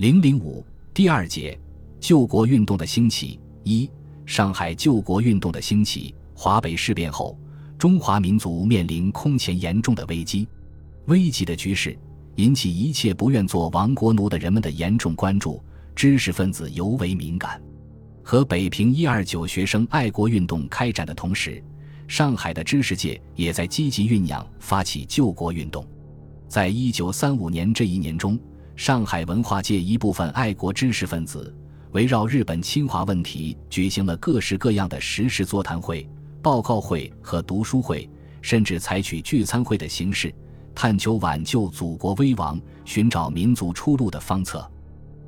零零五第二节，救国运动的兴起。一、上海救国运动的兴起。华北事变后，中华民族面临空前严重的危机。危急的局势引起一切不愿做亡国奴的人们的严重关注，知识分子尤为敏感。和北平一二九学生爱国运动开展的同时，上海的知识界也在积极酝酿发起救国运动。在一九三五年这一年中，上海文化界一部分爱国知识分子围绕日本侵华问题举行了各式各样的时事座谈会、报告会和读书会，甚至采取聚餐会的形式，探求挽救祖国危亡、寻找民族出路的方策。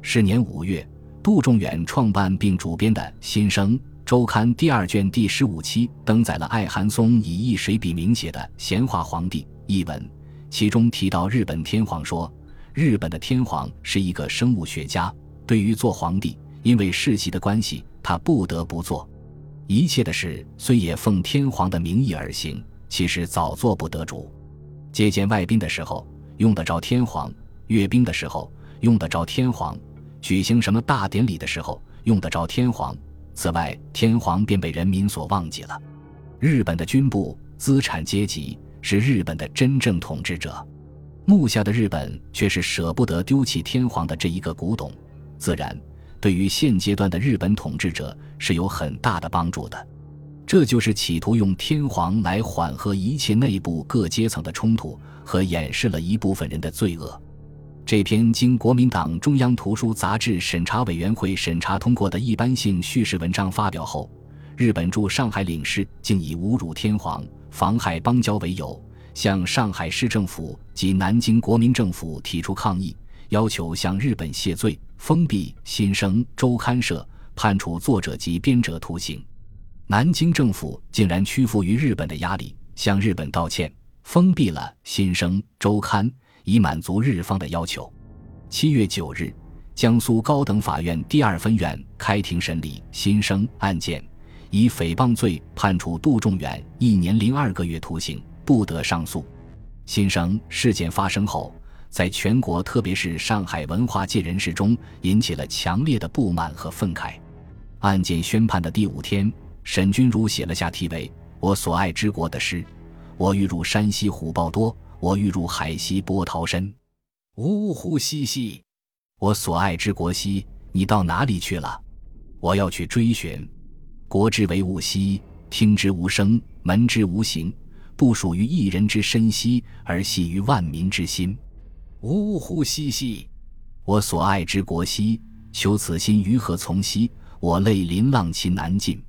是年五月，杜仲远创办并主编的《新生》周刊第二卷第十五期登载了艾寒松以一水笔名写的《闲话皇帝》一文。其中提到日本天皇说，日本的天皇是一个生物学家，对于做皇帝，因为世袭的关系，他不得不做。一切的事虽也奉天皇的名义而行，其实早做不得主。接见外宾的时候用得着天皇，阅兵的时候用得着天皇，举行什么大典礼的时候用得着天皇。此外，天皇便被人民所忘记了。日本的军部资产阶级。是日本的真正统治者，目下的日本却是舍不得丢弃天皇的这一个古董，自然对于现阶段的日本统治者是有很大的帮助的。这就是企图用天皇来缓和一切内部各阶层的冲突和掩饰了一部分人的罪恶。这篇经国民党中央图书杂志审查委员会审查通过的一般性叙事文章发表后，日本驻上海领事竟以侮辱天皇。妨害邦交为由，向上海市政府及南京国民政府提出抗议，要求向日本谢罪，封闭新生周刊社，判处作者及编者徒刑。南京政府竟然屈服于日本的压力，向日本道歉，封闭了新生周刊，以满足日方的要求。七月九日，江苏高等法院第二分院开庭审理新生案件。以诽谤罪判处杜仲远一年零二个月徒刑，不得上诉。新生事件发生后，在全国特别是上海文化界人士中引起了强烈的不满和愤慨。案件宣判的第五天，沈君儒写了下题为《我所爱之国》的诗：“我欲入山西虎豹多，我欲入海西波涛深。呜呼兮兮，我所爱之国兮，你到哪里去了？我要去追寻。”国之为物兮，听之无声，闻之无形，不属于一人之身兮，而系于万民之心。呜呼兮兮，我所爱之国兮，求此心于何从兮？我泪淋浪其难尽。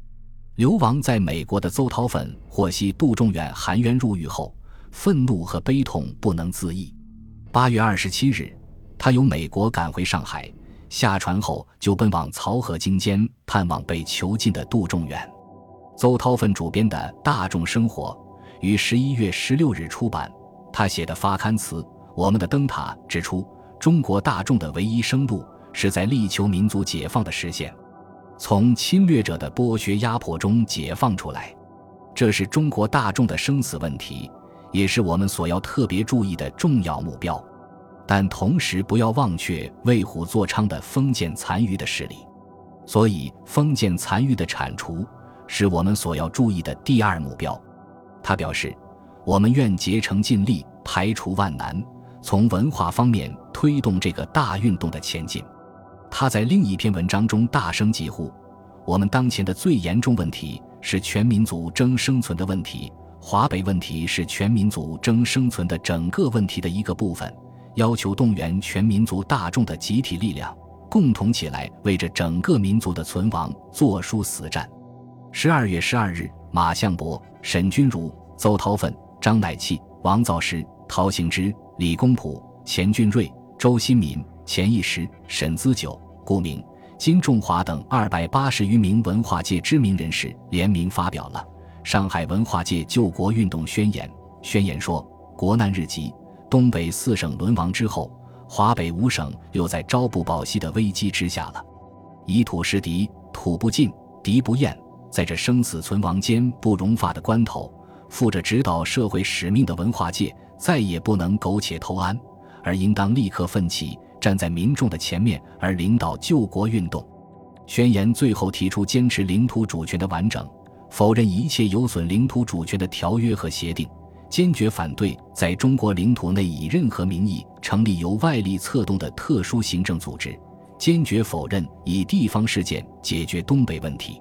流亡在美国的邹韬奋获悉杜仲远含冤入狱后，愤怒和悲痛不能自抑。八月二十七日，他由美国赶回上海。下船后就奔往漕河泾间探望被囚禁的杜仲远。邹韬奋主编的《大众生活》于十一月十六日出版。他写的发刊词《我们的灯塔》指出，中国大众的唯一生路是在力求民族解放的实现，从侵略者的剥削压迫中解放出来。这是中国大众的生死问题，也是我们所要特别注意的重要目标。但同时不要忘却为虎作伥的封建残余的势力，所以封建残余的铲除是我们所要注意的第二目标。他表示，我们愿竭诚尽力排除万难，从文化方面推动这个大运动的前进。他在另一篇文章中大声疾呼：我们当前的最严重问题是全民族争生存的问题，华北问题是全民族争生存的整个问题的一个部分。要求动员全民族大众的集体力量，共同起来为着整个民族的存亡作出死战。十二月十二日，马相伯、沈钧儒、邹韬奋、张乃器、王造时、陶行知、李公朴、钱俊瑞、周新民、钱义时、沈资久、顾明、金仲华等二百八十余名文化界知名人士联名发表了《上海文化界救国运动宣言》。宣言说：“国难日急。”东北四省沦亡之后，华北五省又在朝不保夕的危机之下了。以土食敌，土不尽，敌不厌，在这生死存亡间不容发的关头，负着指导社会使命的文化界再也不能苟且偷安，而应当立刻奋起，站在民众的前面而领导救国运动。宣言最后提出坚持领土主权的完整，否认一切有损领土主权的条约和协定，坚决反对在中国领土内以任何名义成立由外力策动的特殊行政组织，坚决否认以地方事件解决东北问题，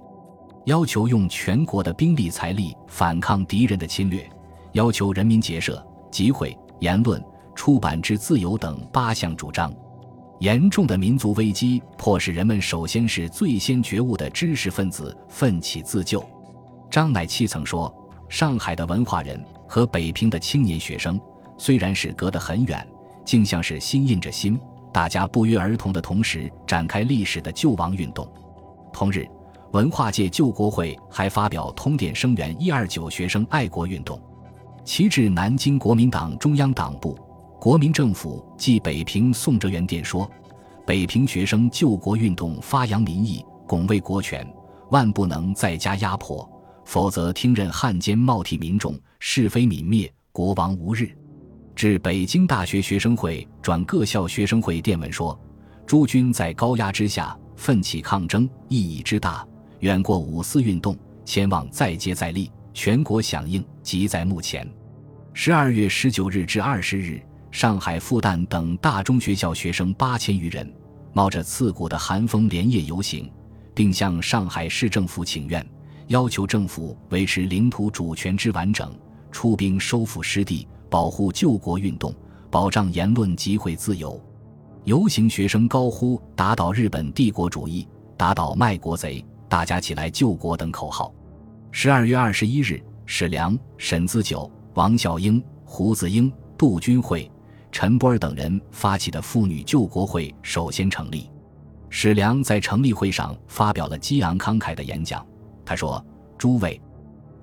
要求用全国的兵力财力反抗敌人的侵略，要求人民结社、集会、言论、出版之自由等八项主张。严重的民族危机迫使人们首先是最先觉悟的知识分子奋起自救。张乃器曾说：“上海的文化人和北平的青年学生虽然是隔得很远，竟像是心印着心，大家不约而同的同时展开历史的救亡运动。”同日，文化界救国会还发表通电声援一二九学生爱国运动，其致南京国民党中央党部。国民政府暨北平宋哲元电说：“北平学生救国运动发扬民意，拱卫国权，万不能再加压迫，否则听任汉奸冒替民众，是非泯灭，国亡无日。”至北京大学学生会转各校学生会电文说：“诸军在高压之下奋起抗争，意义之大，远过五四运动，千望再接再厉，全国响应，即在目前。”十二月十九日至二十日。上海复旦等大中学校学生八千余人，冒着刺骨的寒风连夜游行，并向上海市政府请愿，要求政府维持领土主权之完整，出兵收复失地，保护救国运动，保障言论集会自由。游行学生高呼“打倒日本帝国主义，打倒卖国贼，大家起来救国”等口号。十二月二十一日，史良、沈子九、王孝英、胡子英、杜君惠。陈波尔等人发起的妇女救国会首先成立，史良在成立会上发表了激昂慷慨的演讲。他说：“诸位，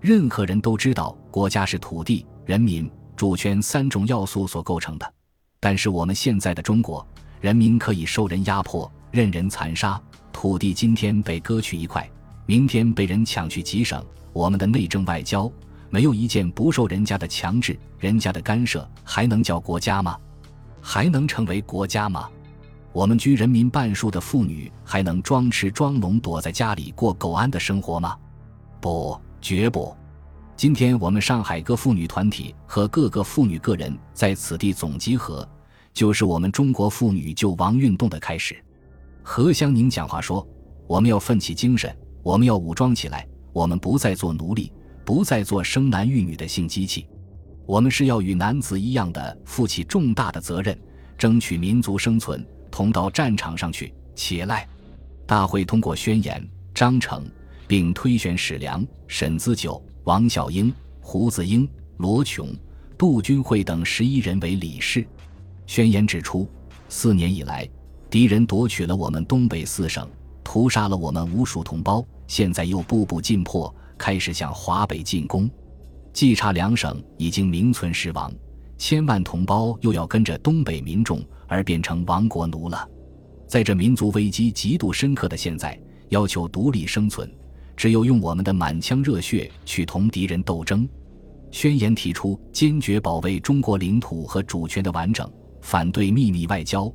任何人都知道国家是土地、人民、主权三种要素所构成的。但是我们现在的中国，人民可以受人压迫、任人残杀，土地今天被割去一块，明天被人抢去几省。我们的内政外交。”没有一件不受人家的强制、人家的干涉，还能叫国家吗？还能成为国家吗？我们居人民半数的妇女，还能装吃装聋，躲在家里过苟安的生活吗？不，绝不！今天我们上海各妇女团体和各个妇女个人在此地总集合，就是我们中国妇女救亡运动的开始。何香凝讲话说：“我们要奋起精神，我们要武装起来，我们不再做奴隶。”不再做生男育女的性机器，我们是要与男子一样的负起重大的责任，争取民族生存，同到战场上去。起来！大会通过宣言、章程，并推选史良、沈子九、王小英、胡子英、罗琼、杜君惠等十一人为理事。宣言指出，四年以来，敌人夺取了我们东北四省，屠杀了我们无数同胞，现在又步步进迫。开始向华北进攻，冀察两省已经名存实亡，千万同胞又要跟着东北民众而变成亡国奴了。在这民族危机极度深刻的现在，要求独立生存，只有用我们的满腔热血去同敌人斗争。宣言提出坚决保卫中国领土和主权的完整，反对秘密外交，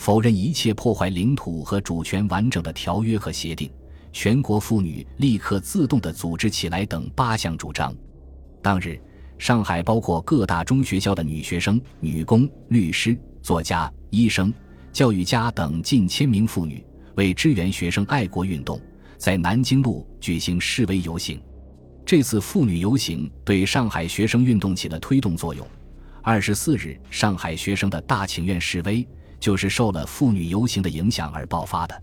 否认一切破坏领土和主权完整的条约和协定。全国妇女立刻自动地组织起来等八项主张。当日，上海包括各大中学校的女学生、女工、律师、作家、医生、教育家等近千名妇女，为支援学生爱国运动，在南京路举行示威游行。这次妇女游行对上海学生运动起了推动作用。二十四日，上海学生的大请愿示威，就是受了妇女游行的影响而爆发的。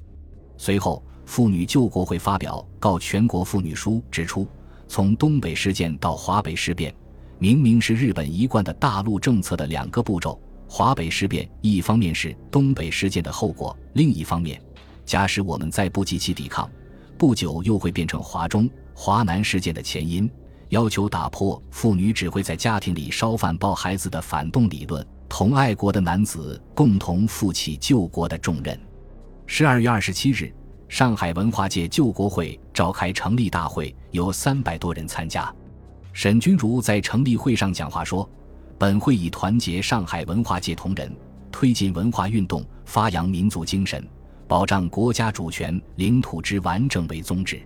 随后。妇女救国会发表告全国妇女书，指出从东北事件到华北事变，明明是日本一贯的大陆政策的两个步骤。华北事变一方面是东北事件的后果，另一方面，假使我们再不积极抵抗，不久又会变成华中、华南事件的前因。要求打破妇女只会在家庭里烧饭抱孩子的反动理论，同爱国的男子共同负起救国的重任。十二月二十七日。上海文化界救国会召开成立大会，有三百多人参加。沈钧儒在成立会上讲话说：“本会以团结上海文化界同仁，推进文化运动、发扬民族精神、保障国家主权、领土之完整为宗旨。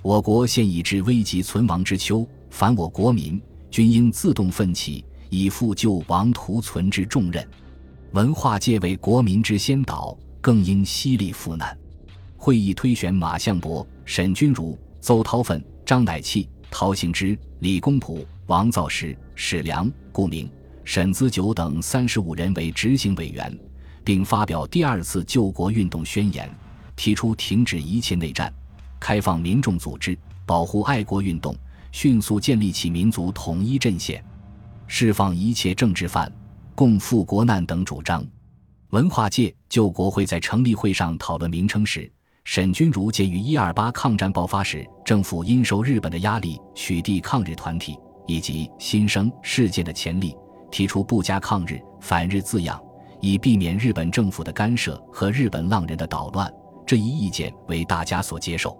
我国现已至危急存亡之秋，凡我国民均应自动奋起，以赴救亡图存之重任。文化界为国民之先导，更应犀利赴难。会议推选马相伯、沈钧儒、邹韬奋、张乃器、陶行知、李公朴、王造时、史良、顾明、沈子久等三十五人为执行委员，并发表第二次救国运动宣言，提出停止一切内战。开放民众组织，保护爱国运动，迅速建立起民族统一阵线，释放一切政治犯，共赴国难等主张。文化界就国会在成立会上讨论名称时，沈钧儒鉴于一二八抗战爆发时政府因受日本的压力取缔抗日团体，以及新生事件的潜力，提出不加抗日、反日字样，以避免日本政府的干涉和日本浪人的捣乱。这一意见为大家所接受。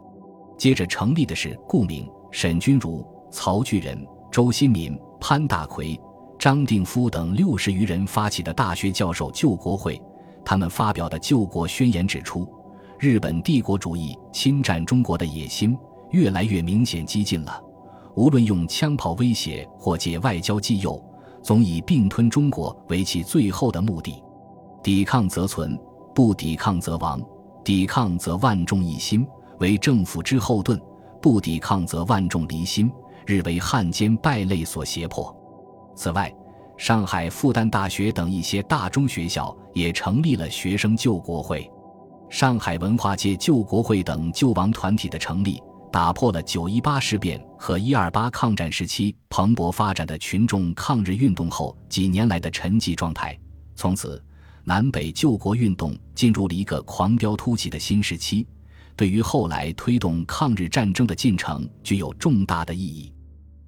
接着成立的是顾明、沈钧儒、曹巨仁、周新民、潘大奎、张定夫等六十余人发起的大学教授救国会。他们发表的救国宣言指出，日本帝国主义侵占中国的野心越来越明显激进了。无论用枪炮威胁或借外交济诱，总以并吞中国为其最后的目的。抵抗则存，不抵抗则亡；抵抗则万众一心。为政府之后盾，不抵抗则万众离心，日为汉奸败类所胁迫。此外，上海复旦大学等一些大中学校也成立了学生救国会。上海文化界救国会等救亡团体的成立，打破了九一八事变和一二八抗战时期蓬勃发展的群众抗日运动后几年来的沉寂状态。从此，南北救国运动进入了一个狂飙突起的新时期。对于后来推动抗日战争的进程具有重大的意义。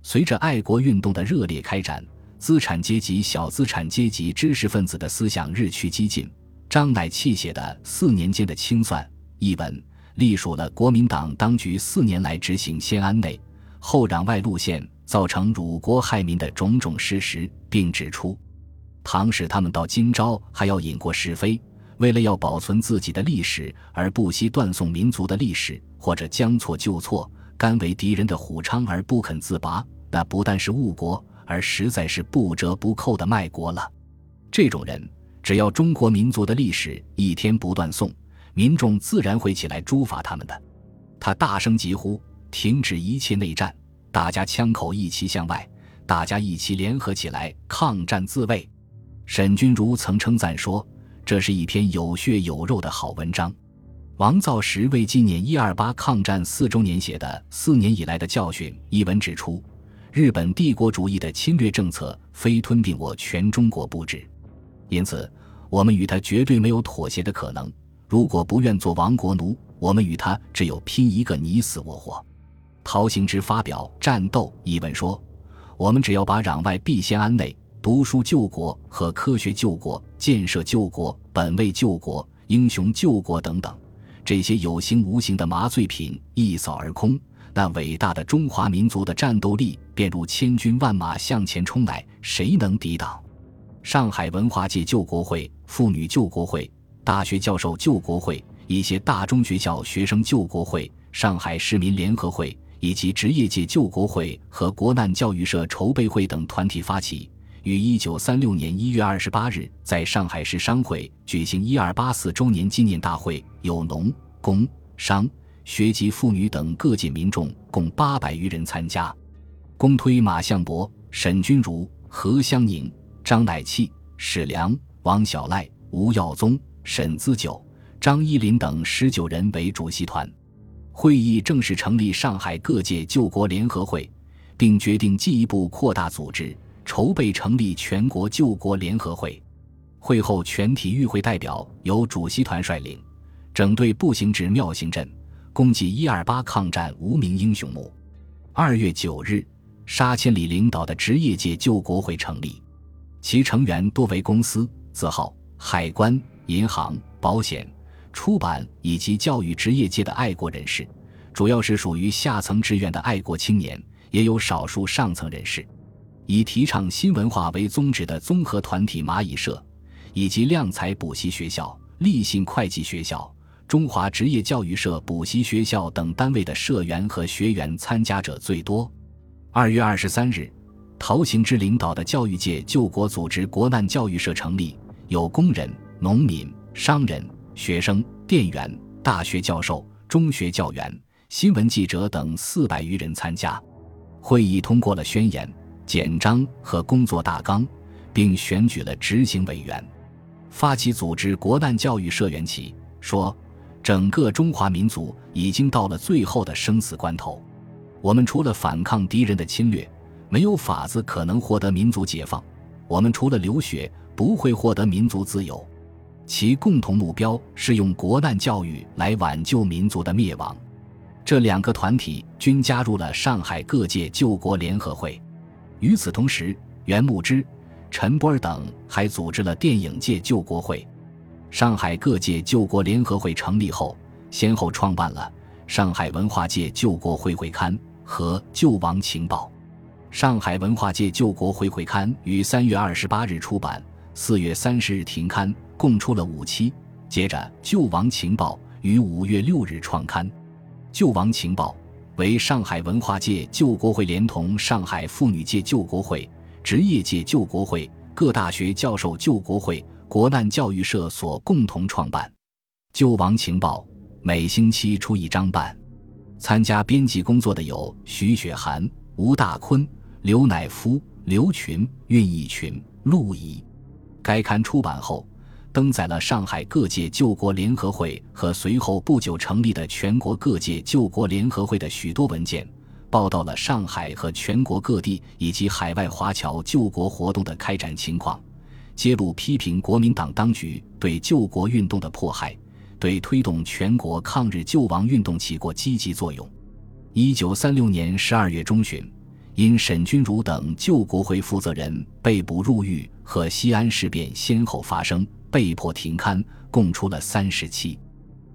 随着爱国运动的热烈开展，资产阶级、小资产阶级知识分子的思想日趋激进。张乃器写的《四年间的清算》一文，隶属了国民党当局四年来执行先安内后攘外路线，造成辱国害民的种种事实，并指出，倘使他们到今朝还要引过是非。为了要保存自己的历史而不惜断送民族的历史，或者将错就错，甘为敌人的虎娼而不肯自拔，那不但是误国，而实在是不折不扣的卖国了。这种人，只要中国民族的历史一天不断送，民众自然会起来诛伐他们的。他大声疾呼：“停止一切内战！大家枪口一齐向外，大家一起联合起来抗战自卫。”沈钧儒曾称赞说。这是一篇有血有肉的好文章。王造时为纪念一二八抗战四周年写的《四年以来的教训》一文指出，日本帝国主义的侵略政策非吞并我全中国不止，因此我们与他绝对没有妥协的可能。如果不愿做亡国奴，我们与他只有拼一个你死我活。陶行知发表《战斗》一文说：“我们只要把攘外必先安内。”读书救国和科学救国、建设救国、本位救国、英雄救国等等，这些有形无形的麻醉品一扫而空，那伟大的中华民族的战斗力便如千军万马向前冲来，谁能抵挡？上海文化界救国会、妇女救国会、大学教授救国会、一些大中学校学生救国会、上海市民联合会以及职业界救国会和国难教育社筹备会等团体发起。于一九三六年一月二十八日在上海市商会举行一二八四周年纪念大会，有农、工、商、学籍妇女等各界民众共八百余人参加。公推马相伯、沈钧儒、何香凝、张乃器、史良、王小赖、吴耀宗、沈自久、张一林等十九人为主席团。会议正式成立上海各界救国联合会，并决定进一步扩大组织。筹备成立全国救国联合会，会后全体与会代表由主席团率领，整队步行至庙行镇，共祭一二八抗战无名英雄墓。二月九日，沙千里领导的职业界救国会成立，其成员多为公司、字号、海关、银行、保险、出版以及教育职业界的爱国人士，主要是属于下层志愿的爱国青年，也有少数上层人士。以提倡新文化为宗旨的综合团体蚂蚁社，以及量才补习学校、立信会计学校、中华职业教育社补习学校等单位的社员和学员参加者最多。二月二十三日，陶行知领导的教育界救国组织国难教育社成立，有工人、农民、商人、学生、店员、大学教授、中学教员、新闻记者等四百余人参加。会议通过了宣言、简章和工作大纲，并选举了执行委员。发起组织国难教育社员起说：“整个中华民族已经到了最后的生死关头。”我们除了反抗敌人的侵略，没有法子可能获得民族解放；我们除了流血，不会获得民族自由。其共同目标是用国难教育来挽救民族的灭亡。这两个团体均加入了上海各界救国联合会。与此同时，袁牧之、陈波尔等还组织了电影界救国会。上海各界救国联合会成立后，先后创办了《上海文化界救国会会刊》。和《救亡情报》，上海文化界救国会会刊于三月二十八日出版，四月三十日停刊，共出了五期。接着，《救亡情报》于五月六日创刊，《救亡情报》为上海文化界救国会连同上海妇女界救国会、职业界救国会、各大学教授救国会、国难教育社所共同创办，《救亡情报》每星期出一张半。参加编辑工作的有徐雪涵、吴大坤、刘乃夫、刘群、运义群、陆怡。该刊出版后，登载了上海各界救国联合会和随后不久成立的全国各界救国联合会的许多文件，报道了上海和全国各地以及海外华侨救国活动的开展情况，揭露批评国民党当局对救国运动的迫害。对推动全国抗日救亡运动起过积极作用。一九三六年十二月中旬，因沈钧儒等救国会负责人被捕入狱和西安事变先后发生，被迫停刊，共出了三十期。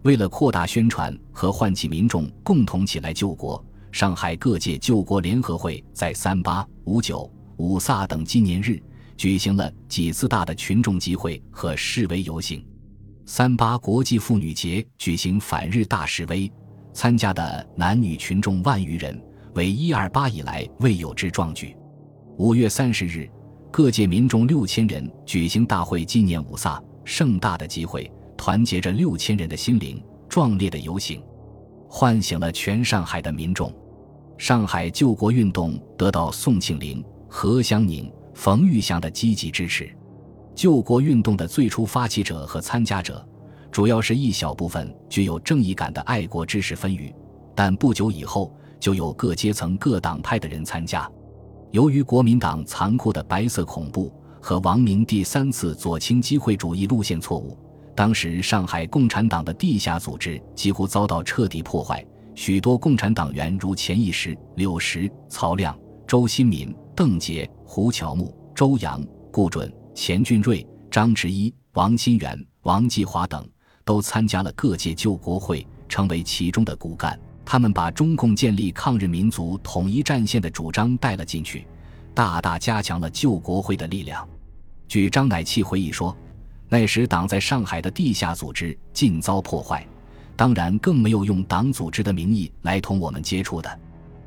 为了扩大宣传和唤起民众共同起来救国，上海各界救国联合会在三八、五九、五卅等纪念日举行了几次大的群众集会和示威游行。三八国际妇女节举行反日大示威，参加的男女群众万余人，为一二八以来未有之壮举。五月三十日，各界民众六千人举行大会纪念五卅，盛大的集会团结着六千人的心灵，壮烈的游行，唤醒了全上海的民众。上海救国运动得到宋庆龄、何香凝、冯玉祥的积极支持。救国运动的最初发起者和参加者，主要是一小部分具有正义感的爱国知识分子，但不久以后就有各阶层、各党派的人参加。由于国民党残酷的白色恐怖和王明第三次左倾机会主义路线错误，当时上海共产党的地下组织几乎遭到彻底破坏，许多共产党员如钱义时、柳石、曹亮、周新民、邓杰、胡乔木、周扬、顾准。钱俊瑞、张之一、王新元、王继华等都参加了各界救国会，成为其中的骨干。他们把中共建立抗日民族统一战线的主张带了进去，大大加强了救国会的力量。据张乃器回忆说，那时党在上海的地下组织尽遭破坏，当然更没有用党组织的名义来同我们接触的。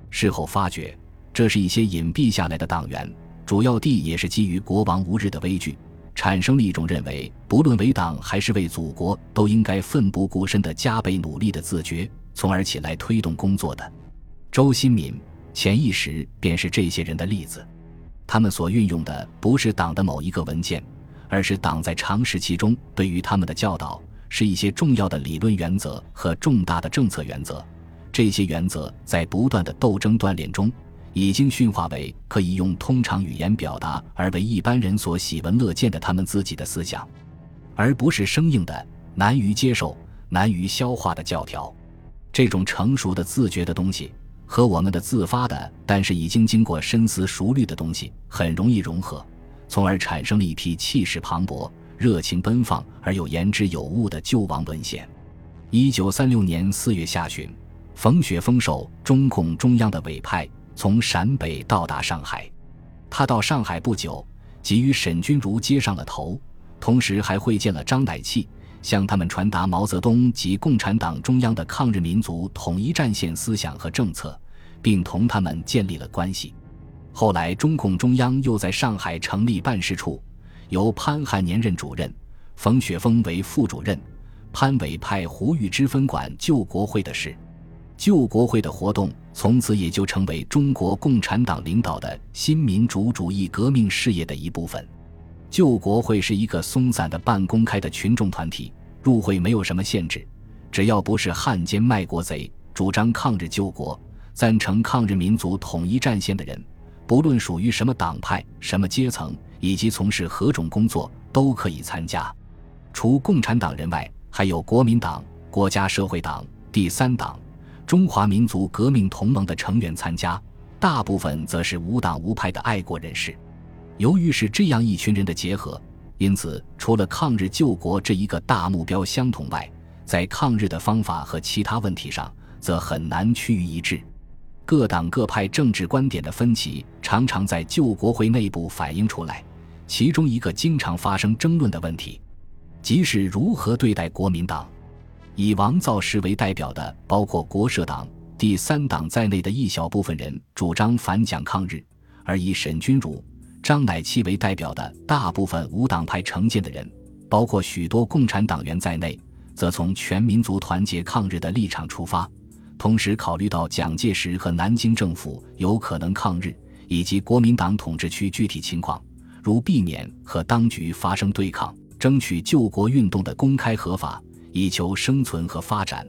事后发觉，这是一些隐蔽下来的党员。主要地也是基于国亡无日的危惧，产生了一种认为不论为党还是为祖国，都应该奋不顾身的加倍努力的自觉，从而起来推动工作的。周新民、潜意识便是这些人的例子。他们所运用的不是党的某一个文件，而是党在长时期中对于他们的教导，是一些重要的理论原则和重大的政策原则。这些原则在不断的斗争锻炼中。已经驯化为可以用通常语言表达而为一般人所喜闻乐见的他们自己的思想，而不是生硬的难于接受、难于消化的教条。这种成熟的自觉的东西和我们的自发的但是已经经过深思熟虑的东西很容易融合，从而产生了一批气势磅礴、热情奔放而又言之有物的救亡文献。一九三六年四月下旬，冯雪峰受中共中央的委派。从陕北到达上海，他到上海不久，即与沈钧儒接上了头，同时还会见了张乃器，向他们传达毛泽东及共产党中央的抗日民族统一战线思想和政策，并同他们建立了关系。后来，中共中央又在上海成立办事处，由潘汉年任主任，冯雪峰为副主任，潘伟派胡玉芝分管救国会的事。救国会的活动从此也就成为中国共产党领导的新民主主义革命事业的一部分。救国会是一个松散的半公开的群众团体，入会没有什么限制，只要不是汉奸卖国贼，主张抗日救国、赞成抗日民族统一战线的人，不论属于什么党派、什么阶层，以及从事何种工作，都可以参加。除共产党人外，还有国民党、国家社会党、第三党。中华民族革命同盟的成员参加，大部分则是无党无派的爱国人士。由于是这样一群人的结合，因此除了抗日救国这一个大目标相同外，在抗日的方法和其他问题上，则很难趋于一致。各党各派政治观点的分歧，常常在旧国会内部反映出来。其中一个经常发生争论的问题，即是如何对待国民党。以王造时为代表的，包括国社党、第三党在内的一小部分人主张反蒋抗日；而以沈钧儒、张乃器为代表的大部分无党派成见的人，包括许多共产党员在内，则从全民族团结抗日的立场出发，同时考虑到蒋介石和南京政府有可能抗日，以及国民党统治区具体情况，如避免和当局发生对抗，争取救国运动的公开合法。以求生存和发展，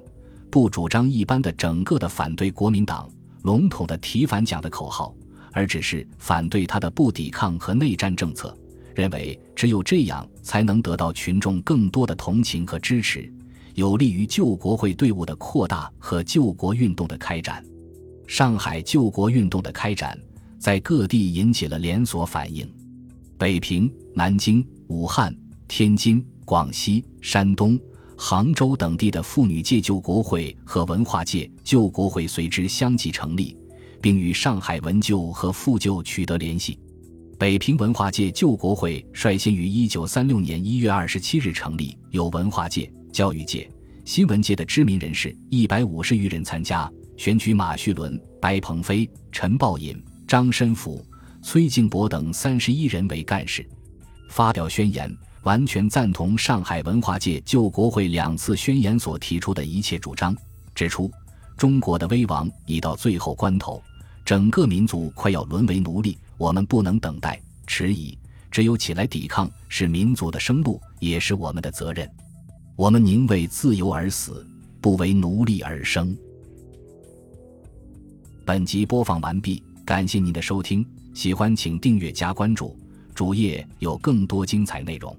不主张一般的整个的反对国民党、笼统的提反蒋的口号，而只是反对他的不抵抗和内战政策。认为只有这样才能得到群众更多的同情和支持，有利于救国会队伍的扩大和救国运动的开展。上海救国运动的开展，在各地引起了连锁反应。北平、南京、武汉、天津、广西、山东。杭州等地的妇女界救国会和文化界救国会随之相继成立，并与上海文救和妇救取得联系。北平文化界救国会率先于1936年1月27日成立，有文化界、教育界、新闻界的知名人士一百五十余人参加，选举马叙伦、白鹏飞、陈抱隐、张申府、崔静博等三十一人为干事，发表宣言。完全赞同上海文化界救国会两次宣言所提出的一切主张，指出中国的危亡已到最后关头，整个民族快要沦为奴隶，我们不能等待迟疑，只有起来抵抗，是民族的生路，也是我们的责任。我们宁为自由而死，不为奴隶而生。本集播放完毕，感谢您的收听，喜欢请订阅加关注，主页有更多精彩内容。